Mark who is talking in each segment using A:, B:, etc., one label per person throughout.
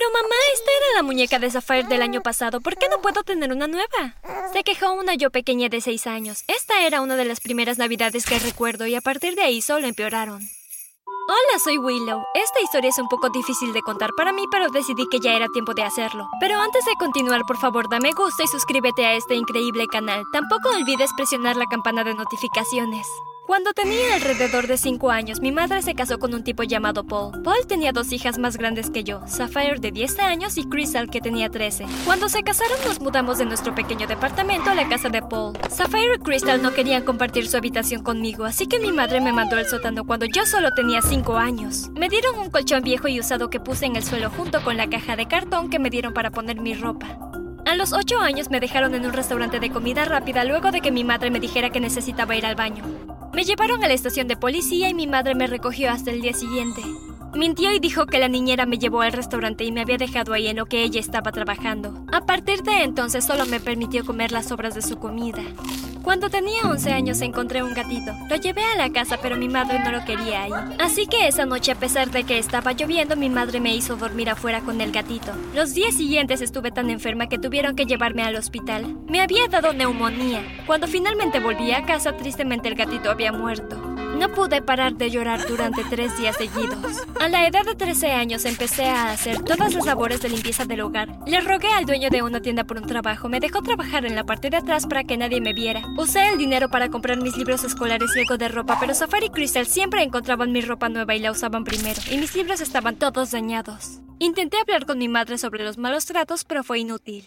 A: Pero mamá, esta era la muñeca de Sapphire del año pasado. ¿Por qué no puedo tener una nueva? Se quejó una yo pequeña de seis años. Esta era una de las primeras navidades que recuerdo y a partir de ahí solo empeoraron. Hola, soy Willow. Esta historia es un poco difícil de contar para mí, pero decidí que ya era tiempo de hacerlo. Pero antes de continuar, por favor, dame gusto y suscríbete a este increíble canal. Tampoco olvides presionar la campana de notificaciones. Cuando tenía alrededor de 5 años, mi madre se casó con un tipo llamado Paul. Paul tenía dos hijas más grandes que yo, Sapphire de 10 años y Crystal que tenía 13. Cuando se casaron nos mudamos de nuestro pequeño departamento a la casa de Paul. Sapphire y Crystal no querían compartir su habitación conmigo, así que mi madre me mandó al sótano cuando yo solo tenía 5 años. Me dieron un colchón viejo y usado que puse en el suelo junto con la caja de cartón que me dieron para poner mi ropa. A los 8 años me dejaron en un restaurante de comida rápida luego de que mi madre me dijera que necesitaba ir al baño. Me llevaron a la estación de policía y mi madre me recogió hasta el día siguiente. Mintió y dijo que la niñera me llevó al restaurante y me había dejado ahí en lo que ella estaba trabajando. A partir de entonces solo me permitió comer las sobras de su comida. Cuando tenía 11 años encontré un gatito. Lo llevé a la casa pero mi madre no lo quería ahí. Así que esa noche a pesar de que estaba lloviendo mi madre me hizo dormir afuera con el gatito. Los días siguientes estuve tan enferma que tuvieron que llevarme al hospital. Me había dado neumonía. Cuando finalmente volví a casa tristemente el gatito había muerto. No pude parar de llorar durante tres días seguidos. A la edad de 13 años empecé a hacer todas las labores de limpieza del hogar. Le rogué al dueño de una tienda por un trabajo. Me dejó trabajar en la parte de atrás para que nadie me viera. Usé el dinero para comprar mis libros escolares y algo de ropa, pero Safari y Crystal siempre encontraban mi ropa nueva y la usaban primero, y mis libros estaban todos dañados. Intenté hablar con mi madre sobre los malos tratos, pero fue inútil.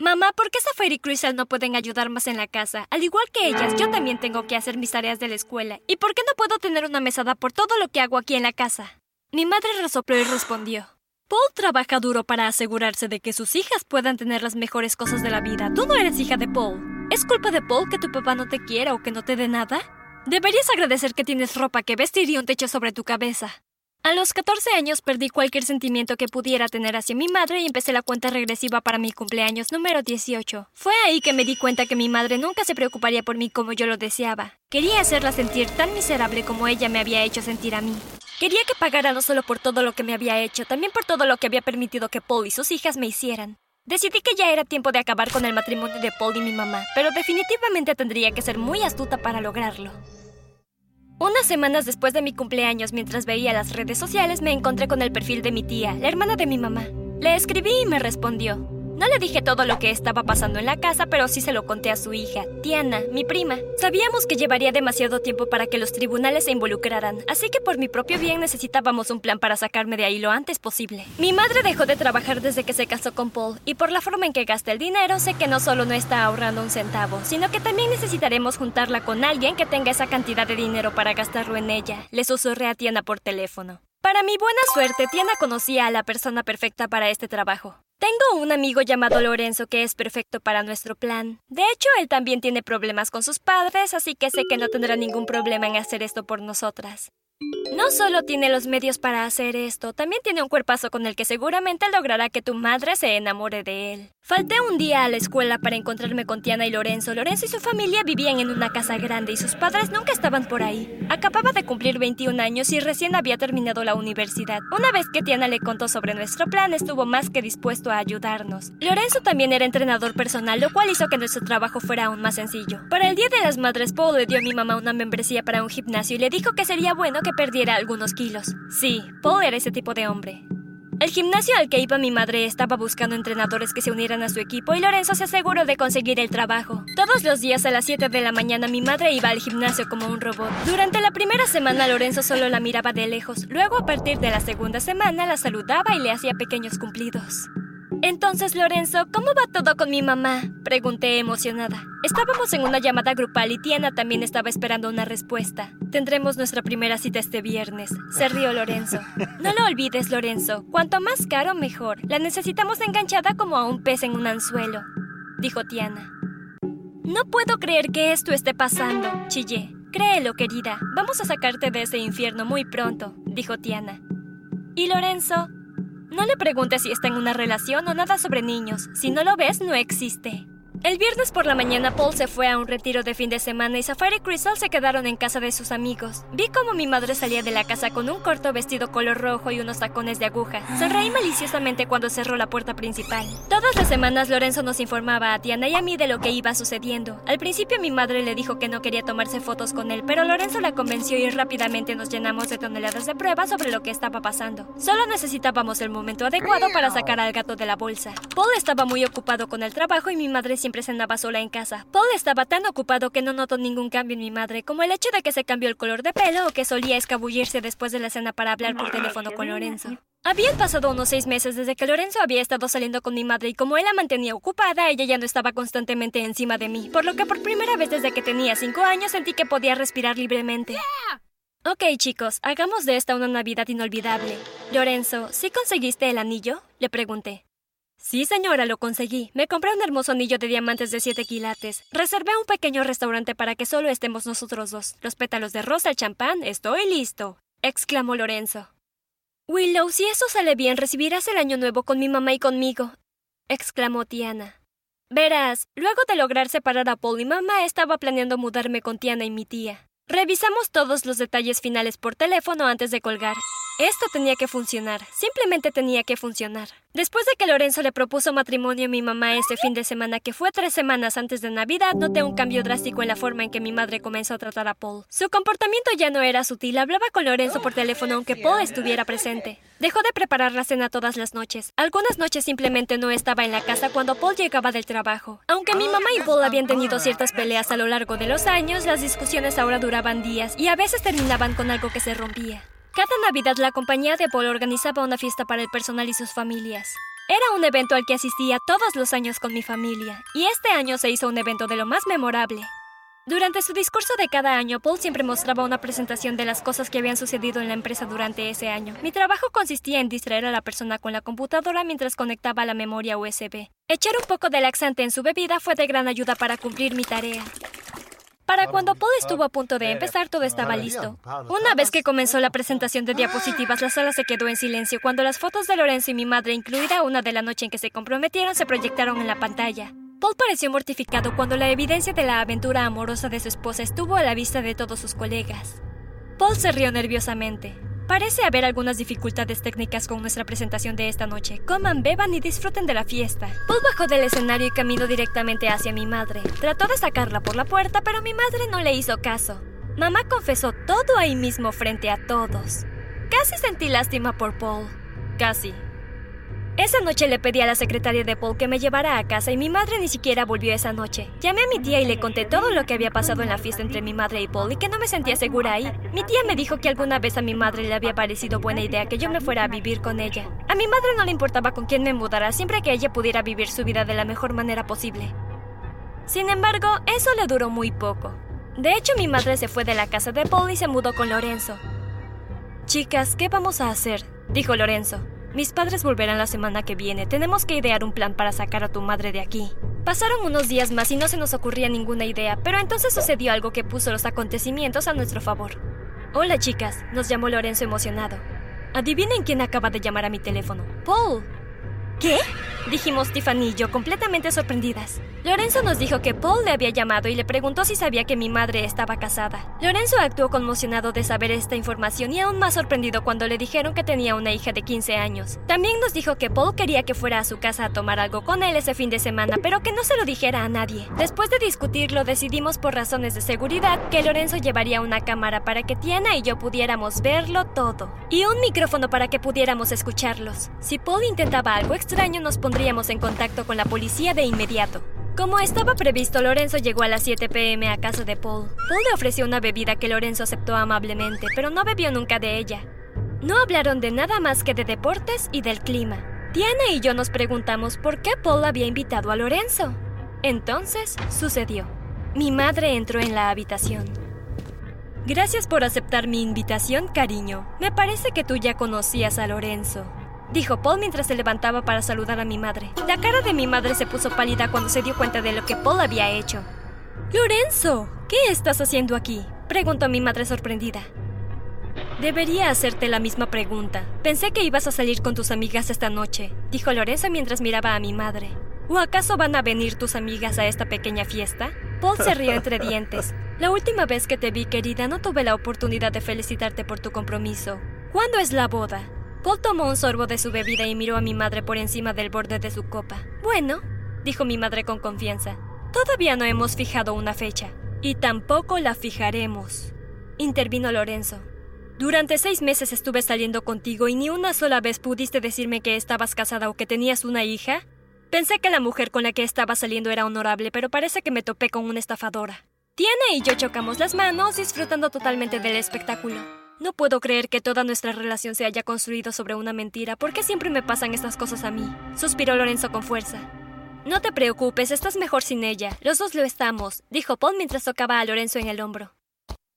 A: Mamá, ¿por qué Safari y Crystal no pueden ayudar más en la casa? Al igual que ellas, yo también tengo que hacer mis tareas de la escuela. ¿Y por qué no puedo tener una mesada por todo lo que hago aquí en la casa? Mi madre resopló y respondió. Paul trabaja duro para asegurarse de que sus hijas puedan tener las mejores cosas de la vida. Tú no eres hija de Paul. ¿Es culpa de Paul que tu papá no te quiera o que no te dé nada? Deberías agradecer que tienes ropa que vestir y un techo sobre tu cabeza. A los 14 años perdí cualquier sentimiento que pudiera tener hacia mi madre y empecé la cuenta regresiva para mi cumpleaños número 18. Fue ahí que me di cuenta que mi madre nunca se preocuparía por mí como yo lo deseaba. Quería hacerla sentir tan miserable como ella me había hecho sentir a mí. Quería que pagara no solo por todo lo que me había hecho, también por todo lo que había permitido que Paul y sus hijas me hicieran. Decidí que ya era tiempo de acabar con el matrimonio de Paul y mi mamá, pero definitivamente tendría que ser muy astuta para lograrlo. Unas semanas después de mi cumpleaños, mientras veía las redes sociales, me encontré con el perfil de mi tía, la hermana de mi mamá. Le escribí y me respondió. No le dije todo lo que estaba pasando en la casa, pero sí se lo conté a su hija, Tiana, mi prima. Sabíamos que llevaría demasiado tiempo para que los tribunales se involucraran, así que por mi propio bien necesitábamos un plan para sacarme de ahí lo antes posible. Mi madre dejó de trabajar desde que se casó con Paul, y por la forma en que gasta el dinero, sé que no solo no está ahorrando un centavo, sino que también necesitaremos juntarla con alguien que tenga esa cantidad de dinero para gastarlo en ella. Le susurré a Tiana por teléfono. Para mi buena suerte, Tiana conocía a la persona perfecta para este trabajo. Tengo un amigo llamado Lorenzo que es perfecto para nuestro plan. De hecho, él también tiene problemas con sus padres, así que sé que no tendrá ningún problema en hacer esto por nosotras. No solo tiene los medios para hacer esto, también tiene un cuerpazo con el que seguramente logrará que tu madre se enamore de él. Falté un día a la escuela para encontrarme con Tiana y Lorenzo. Lorenzo y su familia vivían en una casa grande y sus padres nunca estaban por ahí. Acababa de cumplir 21 años y recién había terminado la universidad. Una vez que Tiana le contó sobre nuestro plan, estuvo más que dispuesto a ayudarnos. Lorenzo también era entrenador personal, lo cual hizo que nuestro trabajo fuera aún más sencillo. Para el Día de las Madres, Paul le dio a mi mamá una membresía para un gimnasio y le dijo que sería bueno perdiera algunos kilos. Sí, Paul era ese tipo de hombre. El gimnasio al que iba mi madre estaba buscando entrenadores que se unieran a su equipo y Lorenzo se aseguró de conseguir el trabajo. Todos los días a las 7 de la mañana mi madre iba al gimnasio como un robot. Durante la primera semana Lorenzo solo la miraba de lejos, luego a partir de la segunda semana la saludaba y le hacía pequeños cumplidos. Entonces, Lorenzo, ¿cómo va todo con mi mamá? Pregunté emocionada. Estábamos en una llamada grupal y Tiana también estaba esperando una respuesta. Tendremos nuestra primera cita este viernes. Se rió Lorenzo. No lo olvides, Lorenzo. Cuanto más caro, mejor. La necesitamos enganchada como a un pez en un anzuelo, dijo Tiana. No puedo creer que esto esté pasando, chillé. Créelo, querida. Vamos a sacarte de ese infierno muy pronto, dijo Tiana. ¿Y Lorenzo? No le preguntes si está en una relación o nada sobre niños. Si no lo ves, no existe. El viernes por la mañana Paul se fue a un retiro de fin de semana y Safari y Crystal se quedaron en casa de sus amigos. Vi cómo mi madre salía de la casa con un corto vestido color rojo y unos tacones de aguja. Sonreí maliciosamente cuando cerró la puerta principal. Todas las semanas Lorenzo nos informaba a Tiana y a mí de lo que iba sucediendo. Al principio mi madre le dijo que no quería tomarse fotos con él, pero Lorenzo la convenció y rápidamente nos llenamos de toneladas de pruebas sobre lo que estaba pasando. Solo necesitábamos el momento adecuado para sacar al gato de la bolsa. Paul estaba muy ocupado con el trabajo y mi madre siempre siempre cenaba sola en casa. Paul estaba tan ocupado que no notó ningún cambio en mi madre, como el hecho de que se cambió el color de pelo o que solía escabullirse después de la cena para hablar por teléfono con Lorenzo. Habían pasado unos seis meses desde que Lorenzo había estado saliendo con mi madre y como él la mantenía ocupada, ella ya no estaba constantemente encima de mí, por lo que por primera vez desde que tenía cinco años sentí que podía respirar libremente. Ok, chicos, hagamos de esta una Navidad inolvidable. Lorenzo, ¿sí conseguiste el anillo? Le pregunté. Sí, señora, lo conseguí. Me compré un hermoso anillo de diamantes de 7 quilates. Reservé un pequeño restaurante para que solo estemos nosotros dos. Los pétalos de rosa, el champán, estoy listo. exclamó Lorenzo. Willow, si eso sale bien, recibirás el año nuevo con mi mamá y conmigo, exclamó Tiana. Verás, luego de lograr separar a Paul y mamá, estaba planeando mudarme con Tiana y mi tía. Revisamos todos los detalles finales por teléfono antes de colgar. Esto tenía que funcionar, simplemente tenía que funcionar. Después de que Lorenzo le propuso matrimonio a mi mamá ese fin de semana, que fue tres semanas antes de Navidad, noté un cambio drástico en la forma en que mi madre comenzó a tratar a Paul. Su comportamiento ya no era sutil, hablaba con Lorenzo por teléfono aunque Paul estuviera presente. Dejó de preparar la cena todas las noches. Algunas noches simplemente no estaba en la casa cuando Paul llegaba del trabajo. Aunque mi mamá y Paul habían tenido ciertas peleas a lo largo de los años, las discusiones ahora duraban días y a veces terminaban con algo que se rompía. Cada Navidad la compañía de Paul organizaba una fiesta para el personal y sus familias. Era un evento al que asistía todos los años con mi familia, y este año se hizo un evento de lo más memorable. Durante su discurso de cada año, Paul siempre mostraba una presentación de las cosas que habían sucedido en la empresa durante ese año. Mi trabajo consistía en distraer a la persona con la computadora mientras conectaba la memoria USB. Echar un poco de laxante en su bebida fue de gran ayuda para cumplir mi tarea. Para cuando Paul estuvo a punto de empezar, todo estaba listo. Una vez que comenzó la presentación de diapositivas, la sala se quedó en silencio cuando las fotos de Lorenzo y mi madre, incluida una de la noche en que se comprometieron, se proyectaron en la pantalla. Paul pareció mortificado cuando la evidencia de la aventura amorosa de su esposa estuvo a la vista de todos sus colegas. Paul se rió nerviosamente. Parece haber algunas dificultades técnicas con nuestra presentación de esta noche. Coman, beban y disfruten de la fiesta. Paul bajó del escenario y caminó directamente hacia mi madre. Trató de sacarla por la puerta, pero mi madre no le hizo caso. Mamá confesó todo ahí mismo frente a todos. Casi sentí lástima por Paul. Casi. Esa noche le pedí a la secretaria de Paul que me llevara a casa y mi madre ni siquiera volvió esa noche. Llamé a mi tía y le conté todo lo que había pasado en la fiesta entre mi madre y Paul y que no me sentía segura ahí. Mi tía me dijo que alguna vez a mi madre le había parecido buena idea que yo me fuera a vivir con ella. A mi madre no le importaba con quién me mudara siempre que ella pudiera vivir su vida de la mejor manera posible. Sin embargo, eso le duró muy poco. De hecho, mi madre se fue de la casa de Paul y se mudó con Lorenzo. Chicas, ¿qué vamos a hacer? dijo Lorenzo. Mis padres volverán la semana que viene. Tenemos que idear un plan para sacar a tu madre de aquí. Pasaron unos días más y no se nos ocurría ninguna idea, pero entonces sucedió algo que puso los acontecimientos a nuestro favor. Hola chicas, nos llamó Lorenzo emocionado. Adivinen quién acaba de llamar a mi teléfono. Paul. ¿Qué? Dijimos Tiffany y yo completamente sorprendidas. Lorenzo nos dijo que Paul le había llamado y le preguntó si sabía que mi madre estaba casada. Lorenzo actuó conmocionado de saber esta información y aún más sorprendido cuando le dijeron que tenía una hija de 15 años. También nos dijo que Paul quería que fuera a su casa a tomar algo con él ese fin de semana, pero que no se lo dijera a nadie. Después de discutirlo, decidimos por razones de seguridad que Lorenzo llevaría una cámara para que Tiana y yo pudiéramos verlo todo. Y un micrófono para que pudiéramos escucharlos. Si Paul intentaba algo extraño, nos pondríamos en contacto con la policía de inmediato. Como estaba previsto, Lorenzo llegó a las 7 pm a casa de Paul. Paul le ofreció una bebida que Lorenzo aceptó amablemente, pero no bebió nunca de ella. No hablaron de nada más que de deportes y del clima. Diana y yo nos preguntamos por qué Paul había invitado a Lorenzo. Entonces sucedió. Mi madre entró en la habitación. Gracias por aceptar mi invitación, cariño. Me parece que tú ya conocías a Lorenzo dijo Paul mientras se levantaba para saludar a mi madre. La cara de mi madre se puso pálida cuando se dio cuenta de lo que Paul había hecho. Lorenzo, ¿qué estás haciendo aquí? preguntó mi madre sorprendida. Debería hacerte la misma pregunta. Pensé que ibas a salir con tus amigas esta noche, dijo Lorenzo mientras miraba a mi madre. ¿O acaso van a venir tus amigas a esta pequeña fiesta? Paul se rió entre dientes. La última vez que te vi, querida, no tuve la oportunidad de felicitarte por tu compromiso. ¿Cuándo es la boda? Paul tomó un sorbo de su bebida y miró a mi madre por encima del borde de su copa. Bueno, dijo mi madre con confianza, todavía no hemos fijado una fecha. Y tampoco la fijaremos. Intervino Lorenzo. Durante seis meses estuve saliendo contigo y ni una sola vez pudiste decirme que estabas casada o que tenías una hija. Pensé que la mujer con la que estaba saliendo era honorable, pero parece que me topé con una estafadora. Tiene y yo chocamos las manos, disfrutando totalmente del espectáculo. No puedo creer que toda nuestra relación se haya construido sobre una mentira. ¿Por qué siempre me pasan estas cosas a mí? Suspiró Lorenzo con fuerza. No te preocupes, estás mejor sin ella. Los dos lo estamos, dijo Paul mientras tocaba a Lorenzo en el hombro.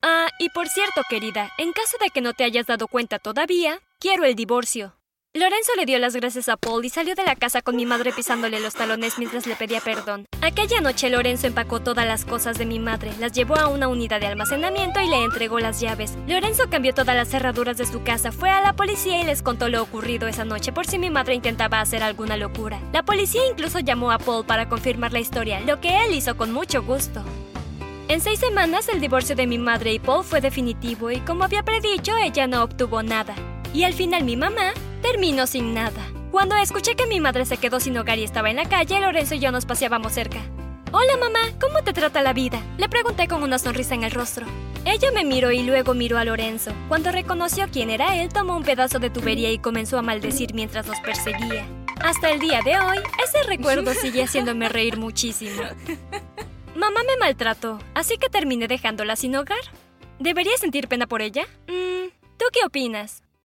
A: Ah, y por cierto, querida, en caso de que no te hayas dado cuenta todavía, quiero el divorcio. Lorenzo le dio las gracias a Paul y salió de la casa con mi madre pisándole los talones mientras le pedía perdón. Aquella noche Lorenzo empacó todas las cosas de mi madre, las llevó a una unidad de almacenamiento y le entregó las llaves. Lorenzo cambió todas las cerraduras de su casa, fue a la policía y les contó lo ocurrido esa noche por si mi madre intentaba hacer alguna locura. La policía incluso llamó a Paul para confirmar la historia, lo que él hizo con mucho gusto. En seis semanas el divorcio de mi madre y Paul fue definitivo y como había predicho, ella no obtuvo nada. Y al final mi mamá terminó sin nada. Cuando escuché que mi madre se quedó sin hogar y estaba en la calle, Lorenzo y yo nos paseábamos cerca. Hola mamá, ¿cómo te trata la vida? Le pregunté con una sonrisa en el rostro. Ella me miró y luego miró a Lorenzo. Cuando reconoció quién era él, tomó un pedazo de tubería y comenzó a maldecir mientras nos perseguía. Hasta el día de hoy, ese recuerdo sigue haciéndome reír muchísimo. Mamá me maltrató, así que terminé dejándola sin hogar. ¿Debería sentir pena por ella? Mm, ¿Tú qué opinas?